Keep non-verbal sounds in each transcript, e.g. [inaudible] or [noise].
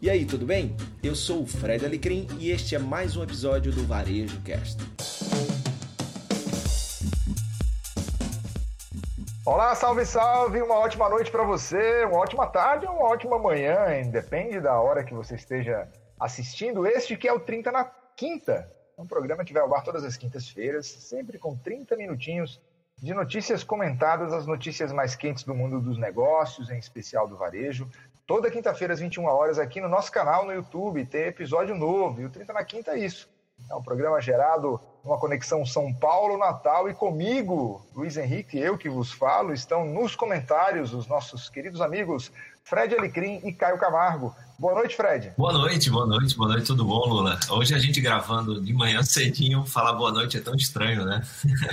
E aí, tudo bem? Eu sou o Fred Alecrim e este é mais um episódio do Varejo Cast. Olá, salve, salve! Uma ótima noite para você, uma ótima tarde ou uma ótima manhã, hein? depende da hora que você esteja assistindo. Este que é o 30 na Quinta, um programa que vai ao bar todas as quintas-feiras, sempre com 30 minutinhos de notícias comentadas, as notícias mais quentes do mundo dos negócios, em especial do varejo, Toda quinta-feira, às 21 horas, aqui no nosso canal no YouTube, tem episódio novo. E o 30 na Quinta é isso. É um programa gerado numa conexão São Paulo-Natal e comigo, Luiz Henrique, eu que vos falo, estão nos comentários os nossos queridos amigos Fred Alecrim e Caio Camargo. Boa noite, Fred. Boa noite, boa noite, boa noite, tudo bom, Lula? Hoje a gente gravando de manhã cedinho, falar boa noite é tão estranho, né?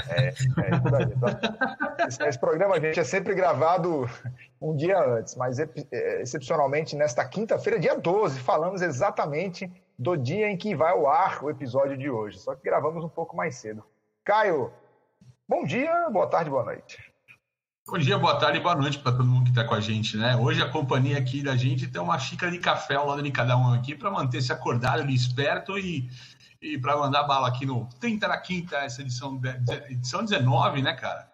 É, é isso aí. Então, esse, esse programa, gente, é sempre gravado um dia antes, mas é, excepcionalmente nesta quinta-feira, dia 12, falamos exatamente do dia em que vai ao ar o episódio de hoje, só que gravamos um pouco mais cedo. Caio, bom dia, boa tarde, boa noite. Bom dia, boa tarde boa noite para todo mundo que está com a gente, né? Hoje a companhia aqui da gente tem uma xícara de café ao lado de cada um aqui para manter-se acordado esperto e, e para mandar bala aqui no 30 na quinta, essa edição, edição 19, né, cara?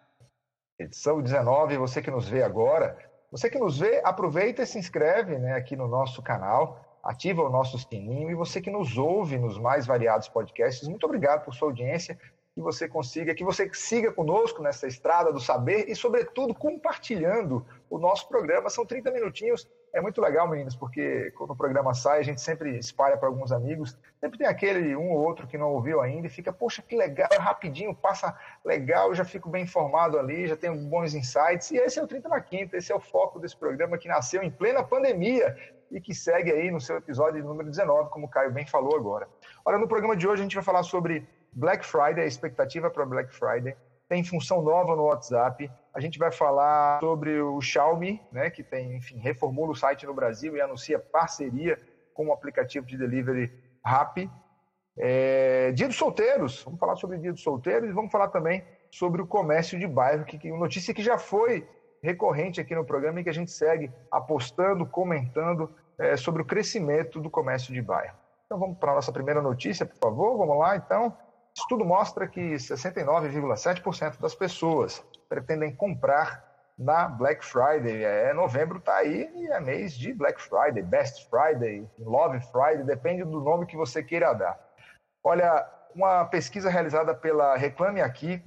Edição 19, você que nos vê agora, você que nos vê, aproveita e se inscreve né, aqui no nosso canal, ativa o nosso sininho e você que nos ouve nos mais variados podcasts, muito obrigado por sua audiência, que você consiga, que você siga conosco nessa estrada do saber e, sobretudo, compartilhando o nosso programa. São 30 minutinhos é muito legal, meninos, porque quando o programa sai, a gente sempre espalha para alguns amigos. Sempre tem aquele um ou outro que não ouviu ainda e fica, poxa, que legal, é rapidinho, passa legal, já fico bem informado ali, já tenho bons insights. E esse é o 30 na Quinta, esse é o foco desse programa que nasceu em plena pandemia e que segue aí no seu episódio número 19, como o Caio bem falou agora. Olha, no programa de hoje a gente vai falar sobre Black Friday, a expectativa para Black Friday. Tem função nova no WhatsApp, a gente vai falar sobre o Xiaomi, né, que tem, enfim, reformula o site no Brasil e anuncia parceria com o aplicativo de delivery Rappi. É, dia dos solteiros, vamos falar sobre dia dos solteiros e vamos falar também sobre o comércio de bairro, que, que notícia que já foi recorrente aqui no programa e que a gente segue apostando, comentando é, sobre o crescimento do comércio de bairro. Então vamos para a nossa primeira notícia, por favor. Vamos lá, então. Estudo mostra que 69,7% das pessoas pretendem comprar na Black Friday. É, novembro está aí e é mês de Black Friday, Best Friday, Love Friday, depende do nome que você queira dar. Olha, uma pesquisa realizada pela Reclame Aqui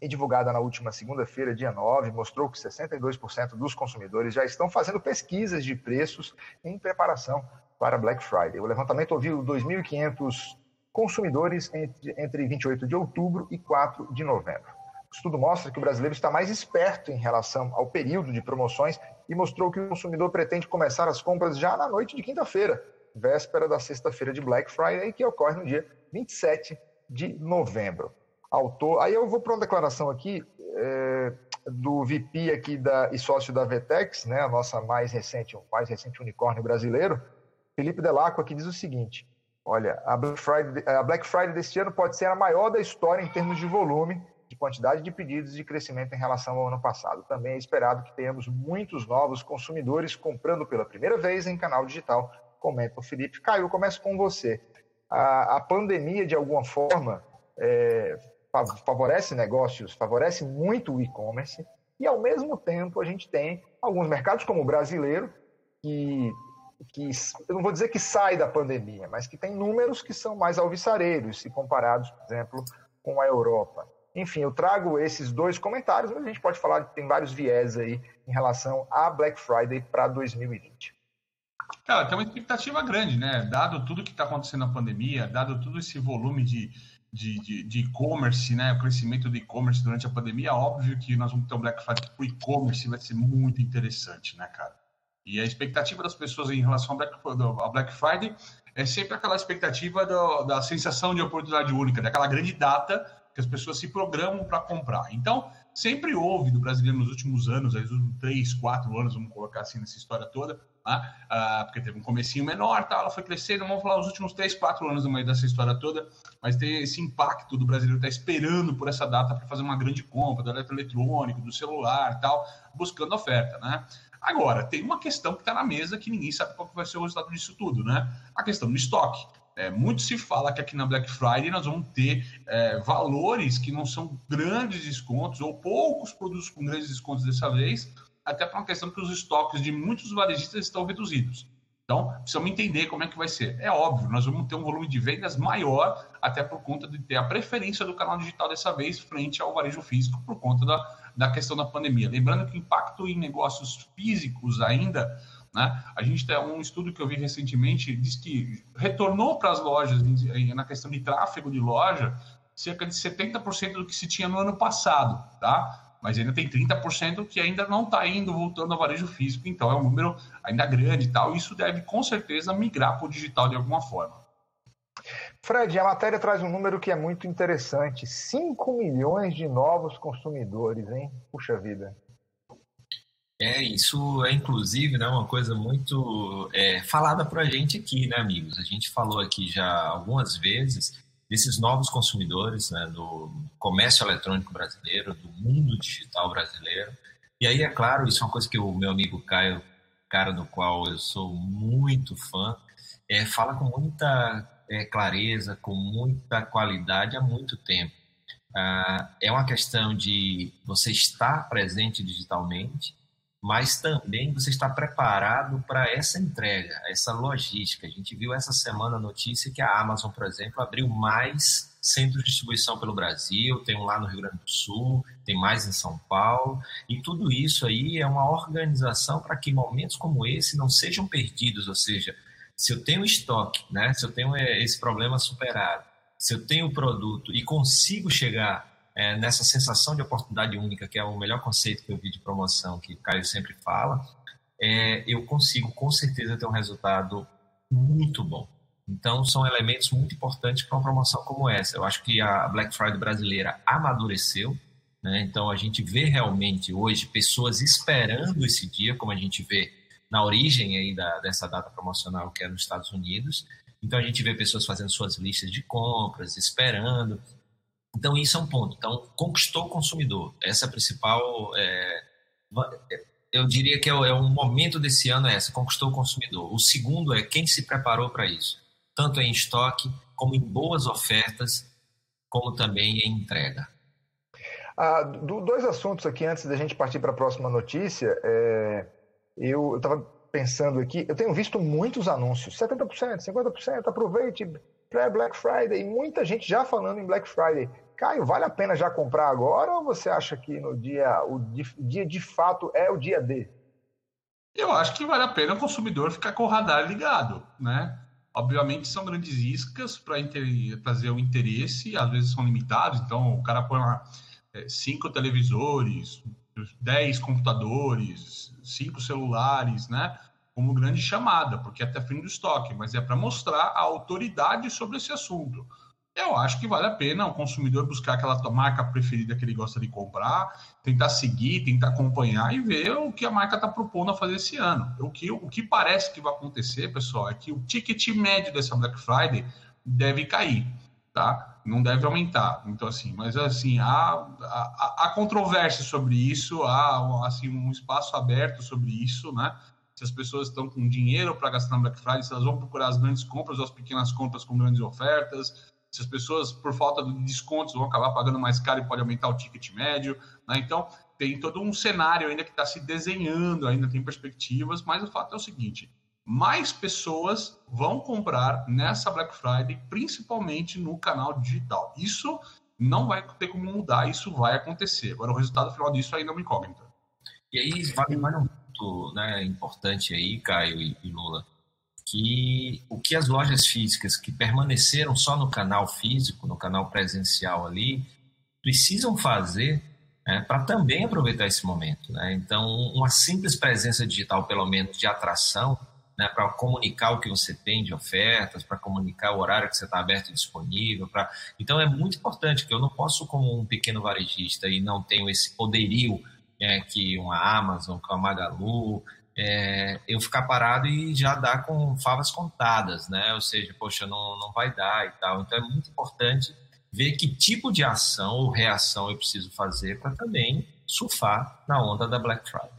e divulgada na última segunda-feira, dia 9, mostrou que 62% dos consumidores já estão fazendo pesquisas de preços em preparação para Black Friday. O levantamento ouviu 2.500 consumidores entre, entre 28 de outubro e 4 de novembro. O estudo mostra que o brasileiro está mais esperto em relação ao período de promoções e mostrou que o consumidor pretende começar as compras já na noite de quinta-feira, véspera da sexta-feira de Black Friday, que ocorre no dia 27 de novembro. Autor, aí eu vou para uma declaração aqui é, do VP aqui da, e sócio da Vetex, né, a nossa mais recente, mais recente unicórnio brasileiro, Felipe Delacqua, que diz o seguinte: olha, a Black Friday, a Black Friday deste ano pode ser a maior da história em termos de volume de quantidade de pedidos e de crescimento em relação ao ano passado. Também é esperado que tenhamos muitos novos consumidores comprando pela primeira vez em canal digital, comenta o Felipe. Caio, começo com você. A, a pandemia, de alguma forma, é, favorece negócios, favorece muito o e-commerce, e ao mesmo tempo a gente tem alguns mercados, como o brasileiro, que, que eu não vou dizer que sai da pandemia, mas que tem números que são mais alvissareiros, se comparados, por exemplo, com a Europa. Enfim, eu trago esses dois comentários, mas a gente pode falar que tem vários viés aí em relação a Black Friday para 2020. Cara, tem uma expectativa grande, né? Dado tudo que está acontecendo na pandemia, dado todo esse volume de de e-commerce, né? O crescimento do e-commerce durante a pandemia, óbvio que nós vamos ter um Black Friday para o e-commerce, vai ser muito interessante, né, cara? E a expectativa das pessoas em relação ao Black, Friday é sempre aquela expectativa do, da sensação de oportunidade única, daquela grande data que as pessoas se programam para comprar. Então, sempre houve do brasileiro nos últimos anos, aí, nos últimos três, quatro anos, vamos colocar assim nessa história toda, né? ah, porque teve um comecinho menor, tá? ela foi crescendo, vamos falar os últimos três, quatro anos no meio dessa história toda, mas tem esse impacto do brasileiro estar tá esperando por essa data para fazer uma grande compra do eletroeletrônico, do celular tal, buscando oferta, né? Agora, tem uma questão que está na mesa que ninguém sabe qual vai ser o resultado disso tudo, né? A questão do estoque. É, muito se fala que aqui na Black Friday nós vamos ter é, valores que não são grandes descontos ou poucos produtos com grandes descontos dessa vez, até por uma questão que os estoques de muitos varejistas estão reduzidos. Então, precisamos entender como é que vai ser. É óbvio, nós vamos ter um volume de vendas maior, até por conta de ter a preferência do canal digital dessa vez frente ao varejo físico, por conta da, da questão da pandemia. Lembrando que o impacto em negócios físicos ainda, né, a gente tem um estudo que eu vi recentemente, diz que retornou para as lojas, na questão de tráfego de loja, cerca de 70% do que se tinha no ano passado, tá? mas ainda tem 30% que ainda não está indo voltando ao varejo físico, então é um número ainda grande e tal. Isso deve com certeza migrar para o digital de alguma forma. Fred, a matéria traz um número que é muito interessante: 5 milhões de novos consumidores, hein? Puxa vida. É, isso é inclusive né, uma coisa muito é, falada para a gente aqui, né, amigos? A gente falou aqui já algumas vezes desses novos consumidores né, do comércio eletrônico brasileiro, do mundo digital brasileiro. E aí, é claro, isso é uma coisa que o meu amigo Caio, cara do qual eu sou muito fã, é, fala com muita é, clareza, com muita qualidade há muito tempo. Ah, é uma questão de você estar presente digitalmente, mas também você está preparado para essa entrega, essa logística. A gente viu essa semana a notícia que a Amazon, por exemplo, abriu mais centros de distribuição pelo Brasil, tem um lá no Rio Grande do Sul, tem mais em São Paulo, e tudo isso aí é uma organização para que momentos como esse não sejam perdidos, ou seja, se eu tenho estoque, né, se eu tenho é, esse problema superado, se eu tenho o produto e consigo chegar é, nessa sensação de oportunidade única, que é o melhor conceito que eu vi de promoção, que o Caio sempre fala, é, eu consigo com certeza ter um resultado muito bom. Então, são elementos muito importantes para uma promoção como essa. Eu acho que a Black Friday brasileira amadureceu. Né? Então, a gente vê realmente hoje pessoas esperando esse dia, como a gente vê na origem aí da, dessa data promocional, que é nos Estados Unidos. Então, a gente vê pessoas fazendo suas listas de compras, esperando. Então, isso é um ponto. Então, conquistou o consumidor. Essa é a principal. É, eu diria que é, é um momento desse ano é essa, conquistou o consumidor. O segundo é quem se preparou para isso, tanto em estoque, como em boas ofertas, como também em entrega. Ah, do, dois assuntos aqui antes da gente partir para a próxima notícia. É, eu estava pensando aqui, eu tenho visto muitos anúncios, 70%, 50%, aproveite pré-Black Friday, muita gente já falando em Black Friday. Caio, vale a pena já comprar agora ou você acha que no dia o dia de fato é o dia D? Eu acho que vale a pena o consumidor ficar com o radar ligado, né? Obviamente são grandes iscas para trazer o interesse, às vezes são limitados, então o cara põe lá é, cinco televisores, dez computadores, cinco celulares, né? Como grande chamada, porque é até fim do estoque, mas é para mostrar a autoridade sobre esse assunto eu acho que vale a pena o consumidor buscar aquela marca preferida que ele gosta de comprar, tentar seguir, tentar acompanhar e ver o que a marca está propondo a fazer esse ano. O que, o que parece que vai acontecer, pessoal, é que o ticket médio dessa Black Friday deve cair, tá? Não deve aumentar. Então, assim, mas assim, há, há, há controvérsia sobre isso, há assim, um espaço aberto sobre isso, né? Se as pessoas estão com dinheiro para gastar na Black Friday, se elas vão procurar as grandes compras ou as pequenas compras com grandes ofertas, se as pessoas, por falta de descontos, vão acabar pagando mais caro e pode aumentar o ticket médio. Né? Então, tem todo um cenário ainda que está se desenhando, ainda tem perspectivas, mas o fato é o seguinte: mais pessoas vão comprar nessa Black Friday, principalmente no canal digital. Isso não vai ter como mudar, isso vai acontecer. Agora, o resultado final disso ainda é uma incógnita. E aí, vale mais um ponto né, importante aí, Caio e, e Lula que o que as lojas físicas que permaneceram só no canal físico, no canal presencial ali, precisam fazer né, para também aproveitar esse momento. Né? Então, uma simples presença digital, pelo menos de atração, né, para comunicar o que você tem de ofertas, para comunicar o horário que você está aberto e disponível. Pra... Então, é muito importante que eu não posso, como um pequeno varejista, e não tenho esse poderio né, que uma Amazon, que uma Magalu, é, eu ficar parado e já dar com favas contadas, né? Ou seja, poxa, não, não vai dar e tal. Então é muito importante ver que tipo de ação ou reação eu preciso fazer para também surfar na onda da Black Friday.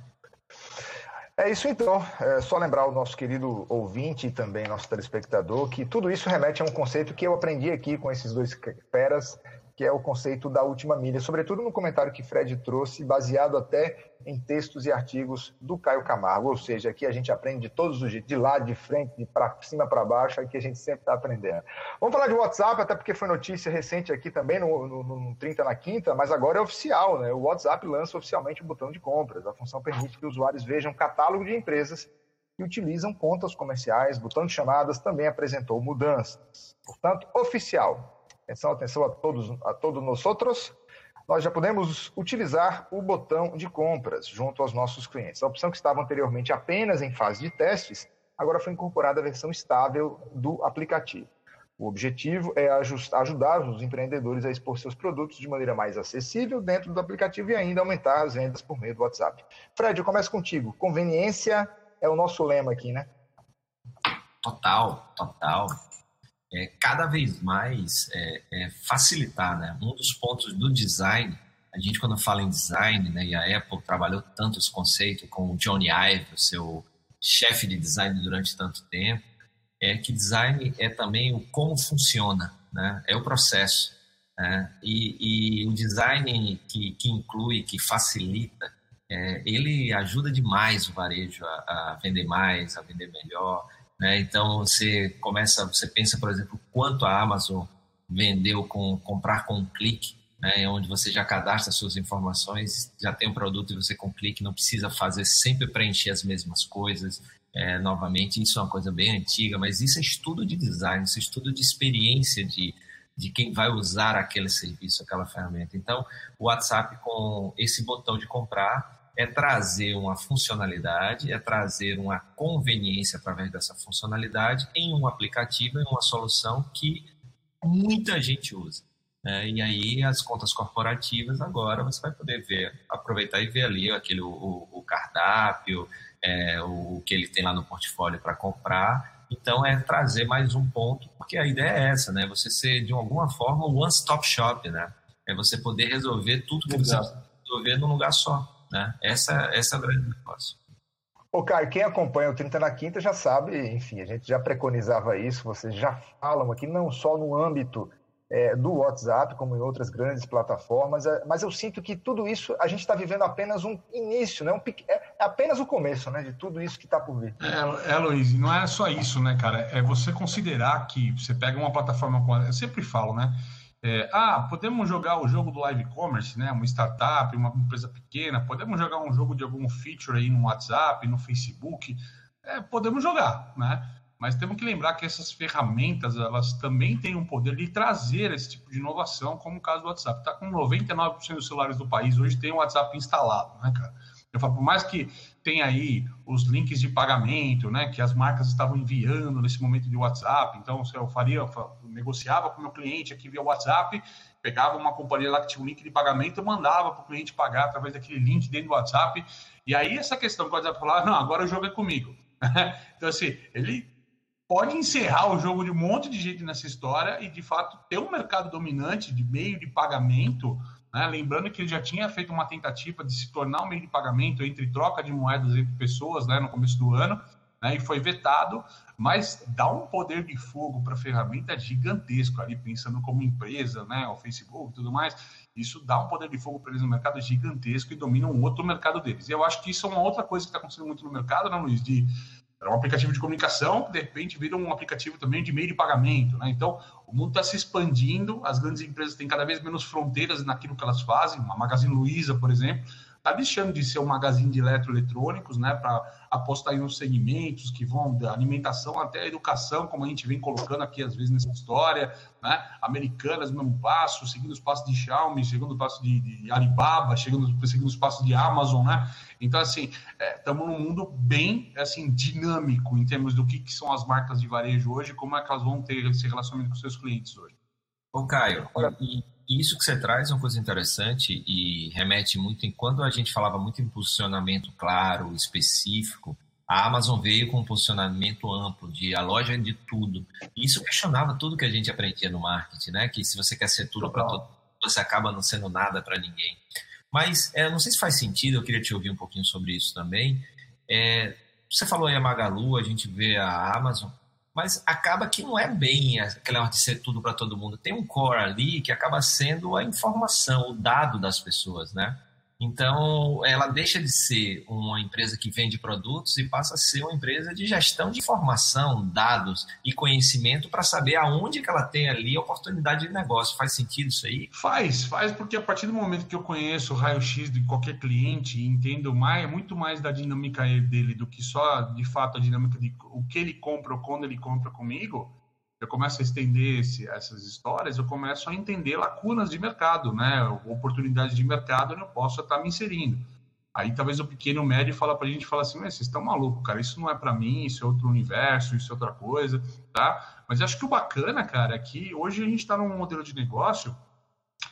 É isso então. É só lembrar o nosso querido ouvinte e também nosso telespectador que tudo isso remete a um conceito que eu aprendi aqui com esses dois feras, que é o conceito da última milha, sobretudo no comentário que Fred trouxe, baseado até em textos e artigos do Caio Camargo. Ou seja, aqui a gente aprende de todos os jeitos, de lado, de frente, de para cima para baixo, aqui a gente sempre está aprendendo. Vamos falar de WhatsApp, até porque foi notícia recente aqui também no, no, no 30 na quinta, mas agora é oficial, né? O WhatsApp lança oficialmente o botão de compras. A função permite que usuários vejam catálogo de empresas que utilizam contas comerciais, botão de chamadas também apresentou mudanças. Portanto, oficial. Atenção, atenção a todos, a todos nós outros. Nós já podemos utilizar o botão de compras junto aos nossos clientes. A opção que estava anteriormente apenas em fase de testes, agora foi incorporada a versão estável do aplicativo. O objetivo é ajudar os empreendedores a expor seus produtos de maneira mais acessível dentro do aplicativo e ainda aumentar as vendas por meio do WhatsApp. Fred, eu começo contigo. Conveniência é o nosso lema aqui, né? Total, total é, cada vez mais é, é facilitar, né? Um dos pontos do design, a gente quando fala em design, né, e a Apple trabalhou tanto esse conceito com o Johnny Ive, o seu chefe de design durante tanto tempo, é que design é também o como funciona, né? É o processo. Né? E, e o design que, que inclui, que facilita, é, ele ajuda demais o varejo a, a vender mais, a vender melhor, né? Então você começa, você pensa, por exemplo, quanto a Amazon vendeu com comprar com um clique, né? onde você já cadastra suas informações, já tem um produto e você com um clique não precisa fazer sempre preencher as mesmas coisas. É, novamente, isso é uma coisa bem antiga, mas isso é estudo de design, isso é estudo de experiência de, de quem vai usar aquele serviço, aquela ferramenta. Então, o WhatsApp com esse botão de comprar é trazer uma funcionalidade, é trazer uma conveniência através dessa funcionalidade em um aplicativo, em uma solução que muita gente usa. Né? E aí as contas corporativas agora você vai poder ver, aproveitar e ver ali aquele o, o cardápio, é, o que ele tem lá no portfólio para comprar. Então é trazer mais um ponto, porque a ideia é essa, né? Você ser de alguma forma um one-stop shop, né? É você poder resolver tudo que você precisa resolver num lugar só. Né? Essa, essa é o grande negócio. Ô, Caio, quem acompanha o 30 na Quinta já sabe, enfim, a gente já preconizava isso, vocês já falam aqui, não só no âmbito é, do WhatsApp, como em outras grandes plataformas, é, mas eu sinto que tudo isso a gente está vivendo apenas um início, né? Um, é, é apenas o começo né? de tudo isso que está por vir. É, é, Luiz, não é só isso, né, cara? É você considerar que você pega uma plataforma, eu sempre falo, né? É, ah, podemos jogar o jogo do live commerce, né? Uma startup, uma empresa pequena, podemos jogar um jogo de algum feature aí no WhatsApp, no Facebook, é, podemos jogar, né? Mas temos que lembrar que essas ferramentas, elas também têm um poder de trazer esse tipo de inovação, como o caso do WhatsApp. Está com 99% dos celulares do país hoje tem o WhatsApp instalado, né, cara? Eu falo, por mais que tenha aí os links de pagamento, né, que as marcas estavam enviando nesse momento de WhatsApp, então eu faria, eu negociava com o meu cliente aqui via WhatsApp, pegava uma companhia lá que tinha um link de pagamento, mandava para o cliente pagar através daquele link dentro do WhatsApp, e aí essa questão que o WhatsApp falava, não, agora o jogo é comigo. [laughs] então assim, ele pode encerrar o jogo de um monte de gente nessa história e de fato ter um mercado dominante de meio de pagamento né? Lembrando que ele já tinha feito uma tentativa de se tornar um meio de pagamento entre troca de moedas entre pessoas né, no começo do ano, né, e foi vetado, mas dá um poder de fogo para a ferramenta gigantesco ali, pensando como empresa, né, o Facebook e tudo mais. Isso dá um poder de fogo para eles no mercado gigantesco e domina um outro mercado deles. E eu acho que isso é uma outra coisa que está acontecendo muito no mercado, né, Luiz? De era um aplicativo de comunicação que de repente vira um aplicativo também de meio de pagamento, né? Então, o mundo está se expandindo, as grandes empresas têm cada vez menos fronteiras naquilo que elas fazem. A Magazine Luiza, por exemplo, está deixando de ser um magazine de eletroeletrônicos, né, para apostar em uns segmentos que vão da alimentação até a educação, como a gente vem colocando aqui às vezes nessa história, né, americanas no mesmo passo, seguindo os passos de Xiaomi, seguindo os passos de, de Alibaba, seguindo, seguindo os passos de Amazon, né, então assim, estamos é, num mundo bem, assim, dinâmico em termos do que, que são as marcas de varejo hoje, como é que elas vão ter esse relacionamento com seus clientes hoje. Ô Caio, e e isso que você traz é uma coisa interessante e remete muito em quando a gente falava muito em posicionamento claro, específico, a Amazon veio com um posicionamento amplo de a loja é de tudo. E isso questionava tudo que a gente aprendia no marketing, né? Que se você quer ser tudo para todo você acaba não sendo nada para ninguém. Mas é, não sei se faz sentido, eu queria te ouvir um pouquinho sobre isso também. É, você falou aí a Magalu, a gente vê a Amazon, mas acaba que não é bem aquela hora de ser tudo para todo mundo. Tem um core ali que acaba sendo a informação, o dado das pessoas, né? Então, ela deixa de ser uma empresa que vende produtos e passa a ser uma empresa de gestão de informação, dados e conhecimento para saber aonde que ela tem ali a oportunidade de negócio. Faz sentido isso aí? Faz, faz, porque a partir do momento que eu conheço o raio-x de qualquer cliente e entendo mais, muito mais da dinâmica dele do que só, de fato, a dinâmica de o que ele compra ou quando ele compra comigo, eu começo a estender esse, essas histórias, eu começo a entender lacunas de mercado, né? Oportunidades de mercado onde eu posso estar me inserindo. Aí talvez o pequeno médio fala para a gente, fala assim, mas vocês estão malucos, cara, isso não é para mim, isso é outro universo, isso é outra coisa, tá? Mas acho que o bacana, cara, é que hoje a gente está num modelo de negócio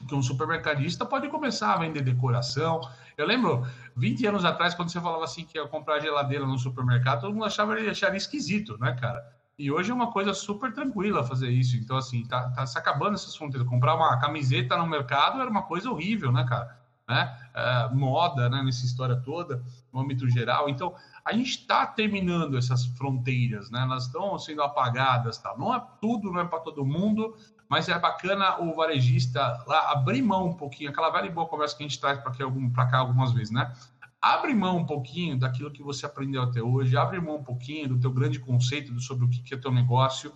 que um supermercadista pode começar a vender decoração. Eu lembro, 20 anos atrás, quando você falava assim que ia comprar geladeira no supermercado, todo mundo achava acharia esquisito, né, cara? E hoje é uma coisa super tranquila fazer isso. Então, assim, tá, tá se acabando essas fronteiras. Comprar uma camiseta no mercado era uma coisa horrível, né, cara? Né? É, moda, né, nessa história toda, no âmbito geral. Então, a gente está terminando essas fronteiras, né? Elas estão sendo apagadas, tá? Não é tudo, não é para todo mundo, mas é bacana o varejista lá abrir mão um pouquinho, aquela velha e boa conversa que a gente traz para cá algumas vezes, né? Abre mão um pouquinho daquilo que você aprendeu até hoje, abre mão um pouquinho do teu grande conceito sobre o que é teu negócio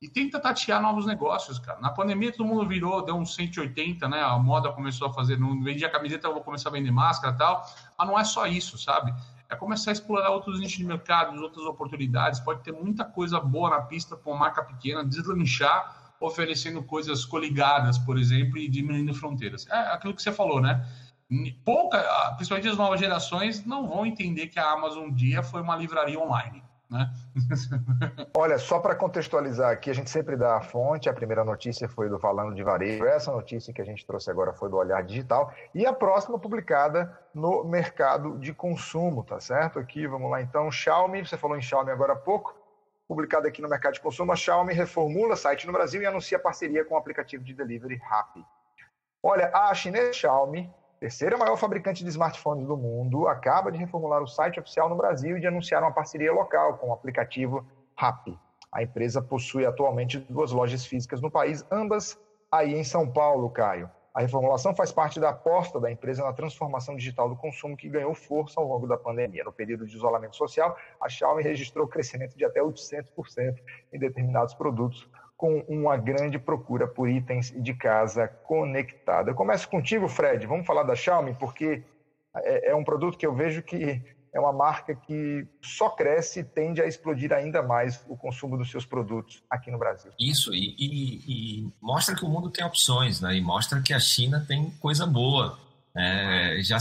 e tenta tatear novos negócios, cara. Na pandemia todo mundo virou, deu uns 180, né? A moda começou a fazer, não vendia camiseta, eu vou começar a vender máscara e tal. Mas não é só isso, sabe? É começar a explorar outros nichos de mercado, outras oportunidades. Pode ter muita coisa boa na pista com marca pequena, deslanchar, oferecendo coisas coligadas, por exemplo, e diminuindo fronteiras. É aquilo que você falou, né? Pouca, principalmente as novas gerações, não vão entender que a Amazon um dia foi uma livraria online. Né? [laughs] Olha, só para contextualizar aqui, a gente sempre dá a fonte. A primeira notícia foi do Falando de Varejo. Essa notícia que a gente trouxe agora foi do Olhar Digital. E a próxima publicada no mercado de consumo, tá certo? Aqui, vamos lá então. Xiaomi, você falou em Xiaomi agora há pouco. Publicada aqui no mercado de consumo, a Xiaomi reformula site no Brasil e anuncia parceria com o aplicativo de delivery Rappi. Olha, a chinesa Xiaomi terceira maior fabricante de smartphones do mundo, acaba de reformular o site oficial no Brasil e de anunciar uma parceria local com o aplicativo Rappi. A empresa possui atualmente duas lojas físicas no país, ambas aí em São Paulo, Caio. A reformulação faz parte da aposta da empresa na transformação digital do consumo que ganhou força ao longo da pandemia. No período de isolamento social, a Xiaomi registrou crescimento de até 800% em determinados produtos, com uma grande procura por itens de casa conectada. Eu começo contigo, Fred. Vamos falar da Xiaomi, porque é, é, um produto que eu vejo que é uma marca que só cresce e tende a explodir ainda mais o consumo dos seus produtos aqui no Brasil. Isso, e, e, e mostra que o mundo tem opções, né? E mostra que a China tem coisa boa. É, já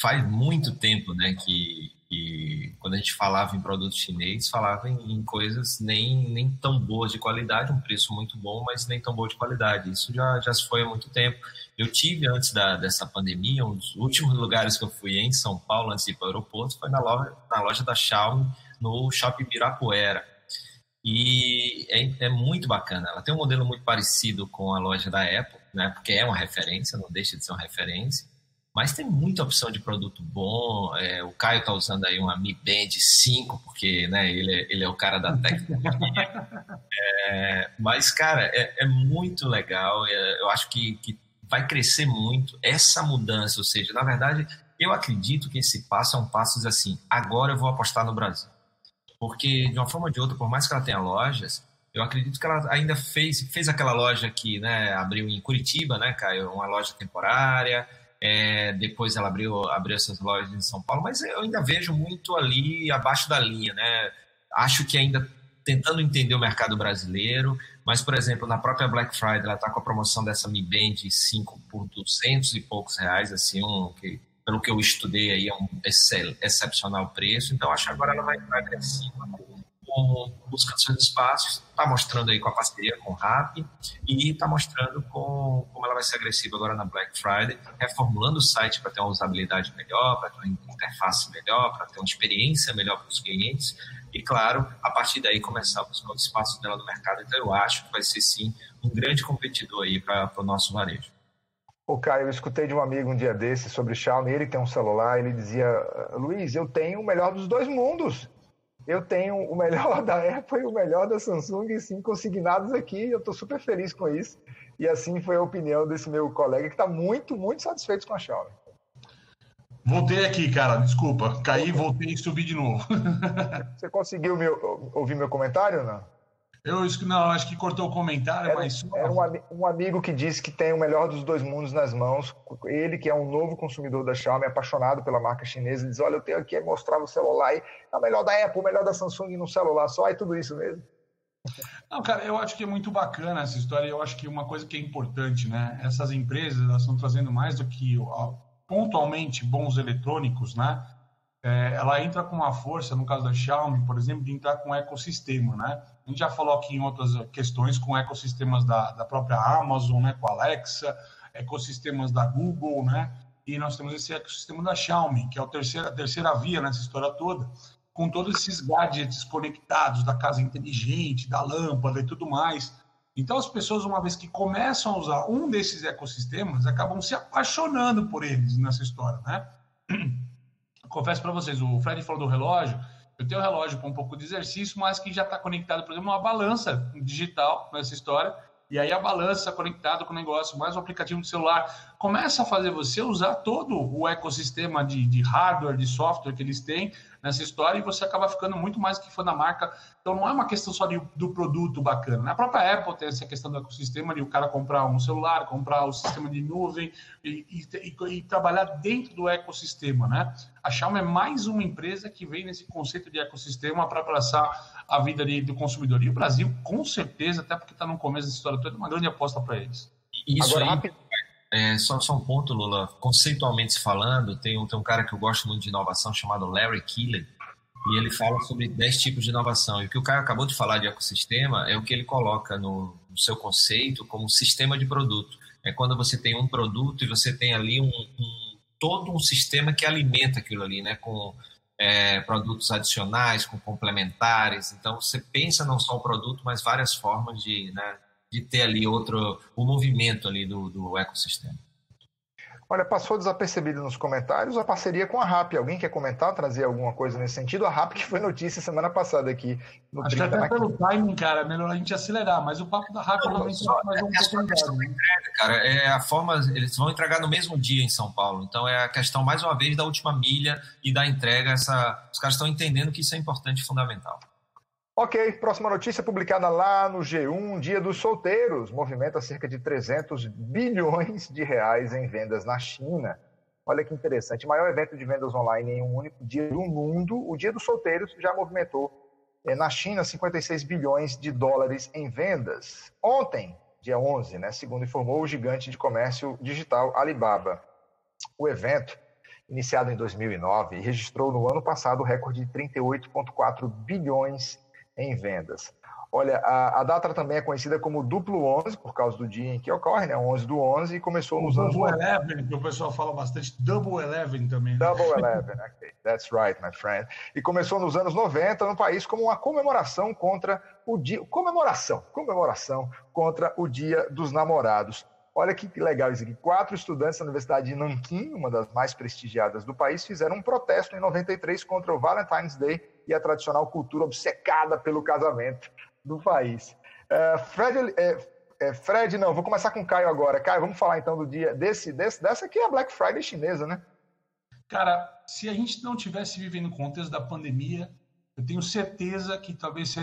faz muito tempo né, que que quando a gente falava em produto chinês, falava em, em, coisas nem, nem tão boas de qualidade, um preço muito bom, mas nem tão boa de qualidade. Isso já, já se foi há muito tempo. Eu tive, antes da, dessa pandemia, um dos últimos lugares que eu fui em São Paulo, antes de ir para o aeroporto, foi na loja, na loja da Xiaomi, no Shopping Birapuera. E é, é muito bacana. Ela tem um modelo muito parecido com a loja da Apple, né? porque é uma referência, não deixa de ser uma referência mas tem muita opção de produto bom. É, o Caio está usando aí uma Mi Band 5, porque né, ele, é, ele é o cara da tecnologia. [laughs] é, mas, cara, é, é muito legal. É, eu acho que, que vai crescer muito essa mudança. Ou seja, na verdade, eu acredito que esse passo é um passo assim: agora eu vou apostar no Brasil. Porque, de uma forma ou de outra, por mais que ela tenha lojas, eu acredito que ela ainda fez, fez aquela loja que né, abriu em Curitiba, né, Caio? Uma loja temporária é, depois ela abriu, abriu essas lojas em São Paulo, mas eu ainda vejo muito ali abaixo da linha, né? Acho que ainda tentando entender o mercado brasileiro, mas, por exemplo, na própria Black Friday, ela está com a promoção dessa Mi Band 5 por 200 e poucos reais, assim, um, que, pelo que eu estudei aí, é um excel, excepcional preço, então acho que agora ela vai entrar agressiva com buscando seus espaços, está mostrando aí com a parceria com o Rap e está mostrando com, como ela vai ser agressiva agora na Black Friday, reformulando o site para ter uma usabilidade melhor, para ter uma interface melhor, para ter uma experiência melhor para os clientes e, claro, a partir daí começar a buscar o espaço dela no mercado. Então, eu acho que vai ser sim um grande competidor aí para o nosso varejo. O Caio, eu escutei de um amigo um dia desse sobre Xiaomi, ele tem um celular, ele dizia, Luiz, eu tenho o melhor dos dois mundos. Eu tenho o melhor [laughs] da Apple e o melhor da Samsung, sim, consignados aqui, eu estou super feliz com isso. E assim foi a opinião desse meu colega, que está muito, muito satisfeito com a Xiaomi. Voltei aqui, cara, desculpa. Caí, voltei e subi de novo. [laughs] Você conseguiu meu, ouvir meu comentário não? Eu não, acho que cortou o comentário, era, mas. Era um, um, amigo que disse que tem o melhor dos dois mundos nas mãos. Ele, que é um novo consumidor da Xiaomi, apaixonado pela marca chinesa, diz: Olha, eu tenho aqui mostrar o celular aí, é o melhor da Apple, o melhor da Samsung no celular, só é tudo isso mesmo. Não, cara, eu acho que é muito bacana essa história. Eu acho que uma coisa que é importante, né? Essas empresas elas estão trazendo mais do que pontualmente bons eletrônicos, né? É, ela entra com uma força, no caso da Xiaomi, por exemplo, de entrar com ecossistema, né? A gente já falou aqui em outras questões com ecossistemas da, da própria Amazon, né? Com a Alexa, ecossistemas da Google, né? E nós temos esse ecossistema da Xiaomi, que é a terceira, a terceira via nessa história toda, com todos esses gadgets conectados da casa inteligente, da lâmpada e tudo mais. Então, as pessoas, uma vez que começam a usar um desses ecossistemas, acabam se apaixonando por eles nessa história, né? Confesso para vocês, o Fred falou do relógio. Eu tenho um relógio com um pouco de exercício, mas que já está conectado, por exemplo, uma balança digital nessa história. E aí a balança conectada com o negócio, mais o aplicativo do celular, começa a fazer você usar todo o ecossistema de, de hardware, de software que eles têm nessa história e você acaba ficando muito mais que fã da marca. Então não é uma questão só de, do produto bacana. Na própria Apple tem essa questão do ecossistema de o cara comprar um celular, comprar o sistema de nuvem e, e, e, e trabalhar dentro do ecossistema, né? A Xiaomi é mais uma empresa que vem nesse conceito de ecossistema para abraçar a vida de, do consumidor. E o Brasil, com certeza, até porque está no começo dessa história toda, é uma grande aposta para eles. Isso Agora, aí, é, só, só um ponto, Lula. Conceitualmente falando, tem um, tem um cara que eu gosto muito de inovação chamado Larry Keeler, e ele fala sobre 10 tipos de inovação. E o que o Caio acabou de falar de ecossistema é o que ele coloca no, no seu conceito como sistema de produto. É quando você tem um produto e você tem ali um, um todo um sistema que alimenta aquilo ali, né? Com é, produtos adicionais, com complementares. Então, você pensa não só o produto, mas várias formas de, né, de ter ali outro, o movimento ali do, do ecossistema. Olha, passou desapercebido nos comentários a parceria com a RAP. Alguém quer comentar, trazer alguma coisa nesse sentido? A RAP que foi notícia semana passada aqui no Acho que até pelo timing, cara, é melhor a gente acelerar, mas o papo da RAP realmente só, mais um pouco né? cara, é a forma, eles vão entregar no mesmo dia em São Paulo. Então é a questão mais uma vez da última milha e da entrega, essa os caras estão entendendo que isso é importante e fundamental. Ok, próxima notícia publicada lá no G1, Dia dos Solteiros, movimenta cerca de 300 bilhões de reais em vendas na China. Olha que interessante, maior evento de vendas online em um único dia do mundo, o Dia dos Solteiros já movimentou eh, na China 56 bilhões de dólares em vendas. Ontem, dia 11, né, segundo informou o gigante de comércio digital Alibaba. O evento, iniciado em 2009, registrou no ano passado o recorde de 38,4 bilhões em vendas. Olha, a, a, data também é conhecida como duplo 11, por causa do dia em que ocorre, né? 11 do 11, e começou nos anos... Double Eleven, que o pessoal fala bastante. Double Eleven também. Né? Double [laughs] Eleven, ok. That's right, my friend. E começou nos anos 90 no país como uma comemoração contra o dia... Comemoração, comemoração contra o Dia dos Namorados. Olha que legal isso aqui. Quatro estudantes da Universidade de Nanquim, uma das mais prestigiadas do país, fizeram um protesto em 93 contra o Valentine's Day e a tradicional cultura obcecada pelo casamento do país. Uh, Fred, é, é, Fred, não, vou começar com o Caio agora. Caio, vamos falar então do dia desse, desse dessa aqui é a Black Friday chinesa, né? Cara, se a gente não tivesse vivendo no contexto da pandemia, eu tenho certeza que talvez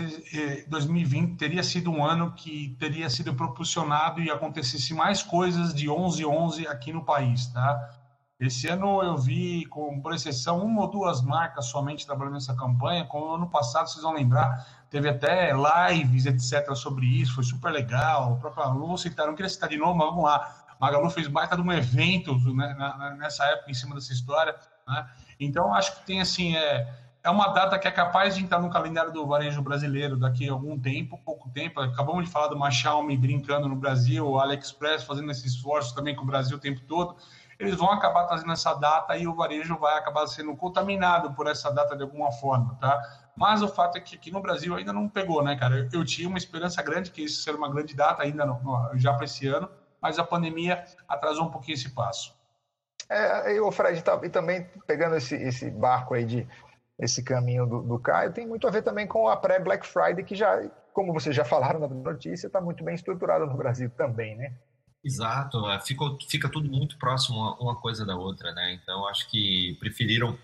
2020 teria sido um ano que teria sido propulsionado e acontecesse mais coisas de 11-11 aqui no país, tá? Esse ano eu vi, com, por exceção, uma ou duas marcas somente trabalhando nessa campanha. Como ano passado, vocês vão lembrar, teve até lives, etc., sobre isso, foi super legal. O próprio Magalu, vou citar, não queria citar de novo, mas vamos lá. Magalu fez baita de um evento né, nessa época em cima dessa história. Né? Então, acho que tem assim, é, é uma data que é capaz de entrar no calendário do varejo brasileiro daqui a algum tempo, pouco tempo. Acabamos de falar do Xiaomi brincando no Brasil, o AliExpress fazendo esse esforço também com o Brasil o tempo todo. Eles vão acabar trazendo essa data e o varejo vai acabar sendo contaminado por essa data de alguma forma, tá? Mas o fato é que aqui no Brasil ainda não pegou, né, cara? Eu, eu tinha uma esperança grande que isso seria uma grande data ainda no, já para esse ano, mas a pandemia atrasou um pouquinho esse passo. É, o Fred, tá, e também pegando esse, esse barco aí de esse caminho do, do Caio, tem muito a ver também com a pré-Black Friday, que já, como vocês já falaram na notícia, está muito bem estruturada no Brasil também, né? Exato, é, ficou, fica tudo muito próximo uma coisa da outra, né? Então acho que preferiram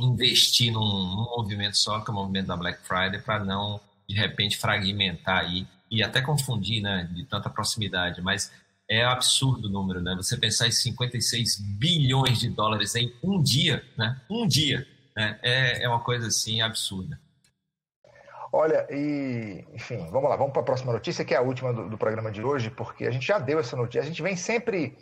investir num, num movimento só, que é o movimento da Black Friday, para não de repente fragmentar aí e até confundir, né, de tanta proximidade, mas é absurdo o número, né? Você pensar em 56 bilhões de dólares em um dia, né? Um dia, né? É, é uma coisa assim absurda. Olha, e enfim, vamos lá, vamos para a próxima notícia, que é a última do, do, programa de hoje, porque a gente já deu essa notícia, a gente vem sempre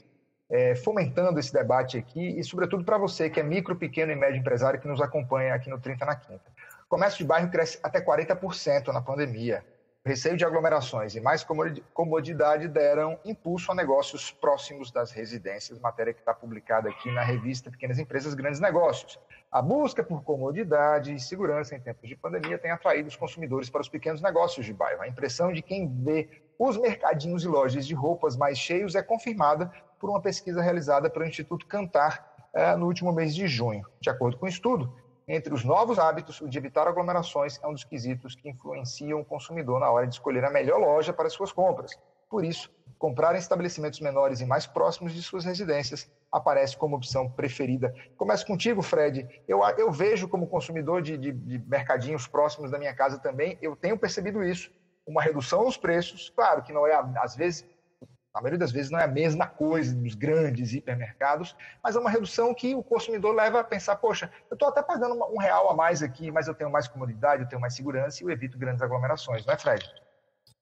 é, fomentando esse debate aqui, e sobretudo para você que é micro, pequeno e médio empresário que nos acompanha aqui no 30 na Quinta. Comércio de bairro cresce até 40% na pandemia. Receio de aglomerações e mais comodidade deram impulso a negócios próximos das residências, matéria que está publicada aqui na revista Pequenas Empresas, Grandes Negócios. A busca por comodidade e segurança em tempos de pandemia tem atraído os consumidores para os pequenos negócios de bairro. A impressão de quem vê os mercadinhos e lojas de roupas mais cheios é confirmada por uma pesquisa realizada pelo Instituto Cantar eh, no último mês de junho. De acordo com o estudo, entre os novos hábitos, o de evitar aglomerações é um dos quesitos que influenciam o consumidor na hora de escolher a melhor loja para suas compras. Por isso, comprar em estabelecimentos menores e mais próximos de suas residências aparece como opção preferida. Começo contigo, Fred. Eu, eu vejo como consumidor de, de, de mercadinhos próximos da minha casa também, eu tenho percebido isso. Uma redução nos preços, claro que não é, às vezes, a maioria das vezes não é a mesma coisa dos grandes hipermercados, mas é uma redução que o consumidor leva a pensar, poxa, eu estou até pagando um real a mais aqui, mas eu tenho mais comodidade, eu tenho mais segurança e eu evito grandes aglomerações, não é, Fred?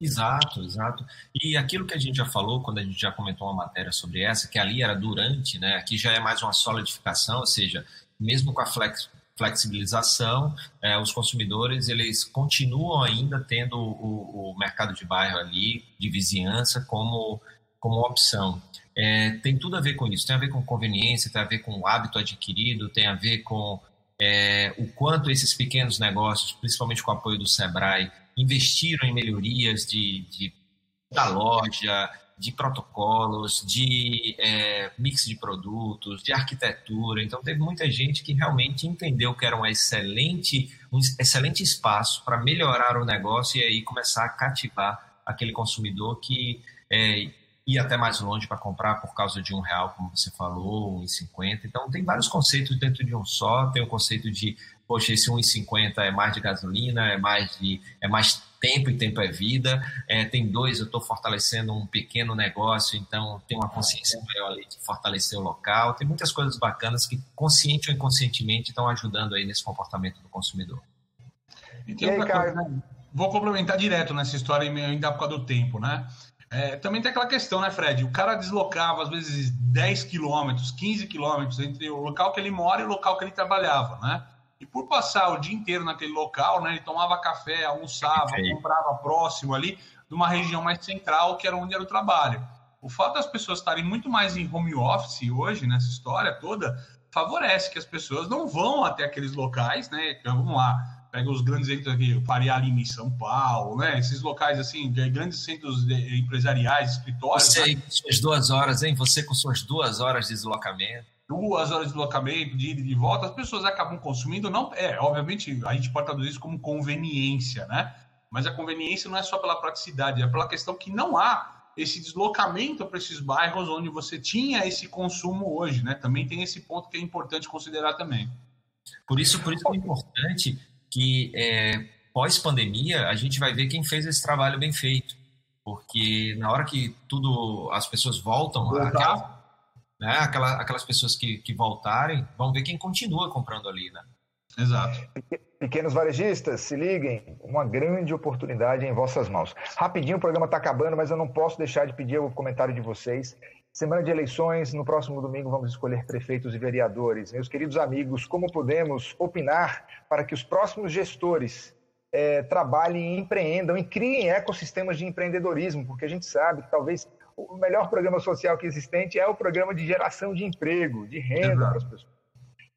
Exato, exato. E aquilo que a gente já falou, quando a gente já comentou uma matéria sobre essa, que ali era durante, né? Aqui já é mais uma solidificação, ou seja, mesmo com a flex, flexibilização, é, os consumidores eles continuam ainda tendo o, o, mercado de bairro ali, de vizinhança, como, como opção. É, tem tudo a ver com isso, tem a ver com conveniência, tem a ver com o hábito adquirido, tem a ver com é, o quanto esses pequenos negócios, principalmente com o apoio do Sebrae, investiram em melhorias de, de da loja, de protocolos, de é, mix de produtos, de arquitetura. Então, teve muita gente que realmente entendeu que era um excelente, um excelente espaço para melhorar o negócio e aí começar a cativar aquele consumidor que é, ia até mais longe para comprar por causa de um real, como você falou, um e cinquenta. Então, tem vários conceitos dentro de um só. Tem o conceito de, poxa, esse 1,50 é mais de gasolina, é mais de é mais tempo e tempo é vida. É, tem dois, eu estou fortalecendo um pequeno negócio, então tem uma consciência maior ali de fortalecer o local. Tem muitas coisas bacanas que, consciente ou inconscientemente, estão ajudando aí nesse comportamento do consumidor. E tem e aí? Vou complementar direto nessa história ainda por causa do tempo, né? É, também tem aquela questão, né, Fred? O cara deslocava, às vezes, 10 quilômetros, 15 quilômetros entre o local que ele mora e o local que ele trabalhava, né? E por passar o dia inteiro naquele local, né, ele tomava café, almoçava, comprava próximo ali de uma região mais central, que era onde era o trabalho. O fato das pessoas estarem muito mais em home office hoje, nessa história toda, favorece que as pessoas não vão até aqueles locais, né? Então, vamos lá, pega os grandes centros aqui, Faria Lima em São Paulo, né? Esses locais, assim, grandes centros empresariais, escritórios. Você né? com suas duas horas, hein? Você com suas duas horas de deslocamento duas horas de deslocamento, de ida e de volta, as pessoas acabam consumindo, não é, obviamente, a gente pode traduzir isso como conveniência, né? Mas a conveniência não é só pela praticidade, é pela questão que não há esse deslocamento para esses bairros onde você tinha esse consumo hoje, né? Também tem esse ponto que é importante considerar também. Por isso, por isso é importante que é, pós-pandemia a gente vai ver quem fez esse trabalho bem feito, porque na hora que tudo as pessoas voltam, aquela, né? Aquela, aquelas pessoas que, que voltarem vão ver quem continua comprando ali, né? Exato. Pequenos varejistas, se liguem, uma grande oportunidade em vossas mãos. Rapidinho, o programa está acabando, mas eu não posso deixar de pedir o comentário de vocês. Semana de eleições, no próximo domingo vamos escolher prefeitos e vereadores. Meus queridos amigos, como podemos opinar para que os próximos gestores é, trabalhem e empreendam e criem ecossistemas de empreendedorismo? Porque a gente sabe que talvez o melhor programa social que existente é o programa de geração de emprego, de renda para as pessoas.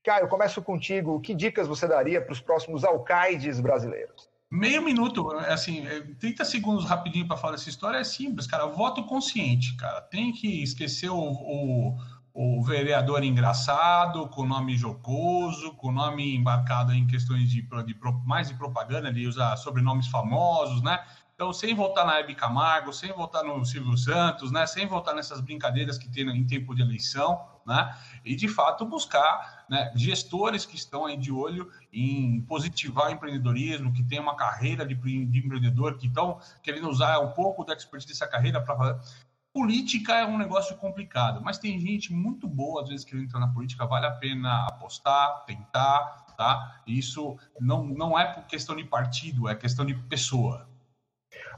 Caio, começo contigo. Que dicas você daria para os próximos alcaides brasileiros? Meio minuto, assim, 30 segundos rapidinho para falar dessa história é simples, cara. Voto consciente, cara. Tem que esquecer o, o, o vereador engraçado, com nome jocoso, com nome embarcado em questões de, de mais de propaganda, de usar sobrenomes famosos, né? Então, sem voltar na Hebe Camargo, sem voltar no Silvio Santos, né? Sem voltar nessas brincadeiras que tem em tempo de eleição, né? E de fato buscar né, gestores que estão aí de olho em positivar o empreendedorismo, que tem uma carreira de, de empreendedor, que estão querendo usar um pouco da expertise dessa carreira para fazer. Política é um negócio complicado, mas tem gente muito boa, às vezes, querendo entrar na política, vale a pena apostar, tentar, tá? Isso não, não é por questão de partido, é questão de pessoa.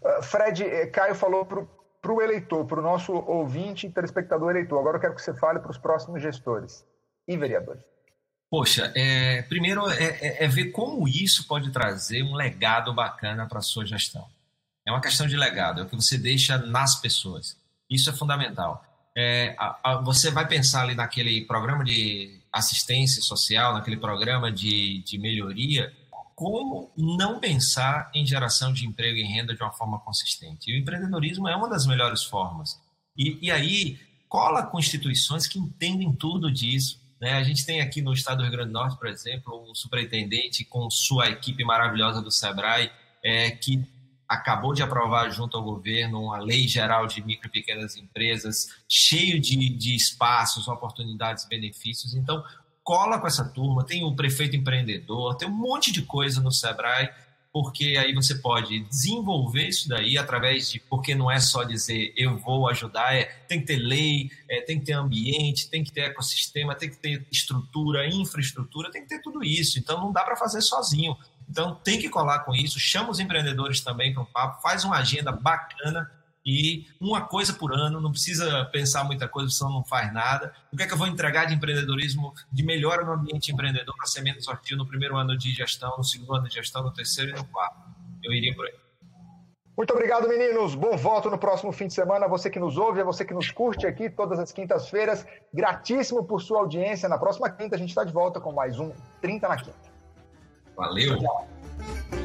Uh, Fred, eh, Caio falou para o eleitor, para o nosso ouvinte, telespectador eleitor. Agora eu quero que você fale para os próximos gestores e vereadores. Poxa, é, primeiro é, é, é, ver como isso pode trazer um legado bacana para a sua gestão. É uma questão de legado, é o que você deixa nas pessoas. Isso é fundamental. É, a, a, você vai pensar ali naquele programa de assistência social, naquele programa de, de melhoria, como não pensar em geração de emprego e renda de uma forma consistente. E o empreendedorismo é uma das melhores formas. E, e aí, cola com instituições que entendem tudo disso. Né? A gente tem aqui no estado do Rio Grande do Norte, por exemplo, um superintendente com sua equipe maravilhosa do SEBRAE, é, que acabou de aprovar junto ao governo uma lei geral de micro e pequenas empresas, cheio de, de espaços, oportunidades, benefícios. Então, cola com essa turma, tem o prefeito empreendedor, tem um monte de coisa no Sebrae, porque aí você pode desenvolver isso daí através de, porque não é só dizer eu vou ajudar, é, tem que ter lei, é, tem que ter ambiente, tem que ter ecossistema, tem que ter estrutura, infraestrutura, tem que ter tudo isso. Então não dá para fazer sozinho. Então tem que colar com isso, chama os empreendedores também para um papo, faz uma agenda bacana e uma coisa por ano, não precisa pensar muita coisa, senão não faz nada. O que é que eu vou entregar de empreendedorismo, de melhora no ambiente empreendedor para ser menos hostil no primeiro ano de gestão, no segundo ano de gestão, no terceiro e no quarto? Eu iria por aí. Muito obrigado, meninos. Bom voto no próximo fim de semana. Você que nos ouve, é você que nos curte aqui todas as quintas-feiras. Gratíssimo por sua audiência. Na próxima quinta a gente está de volta com mais um 30 na Quinta. Valeu. Tchau.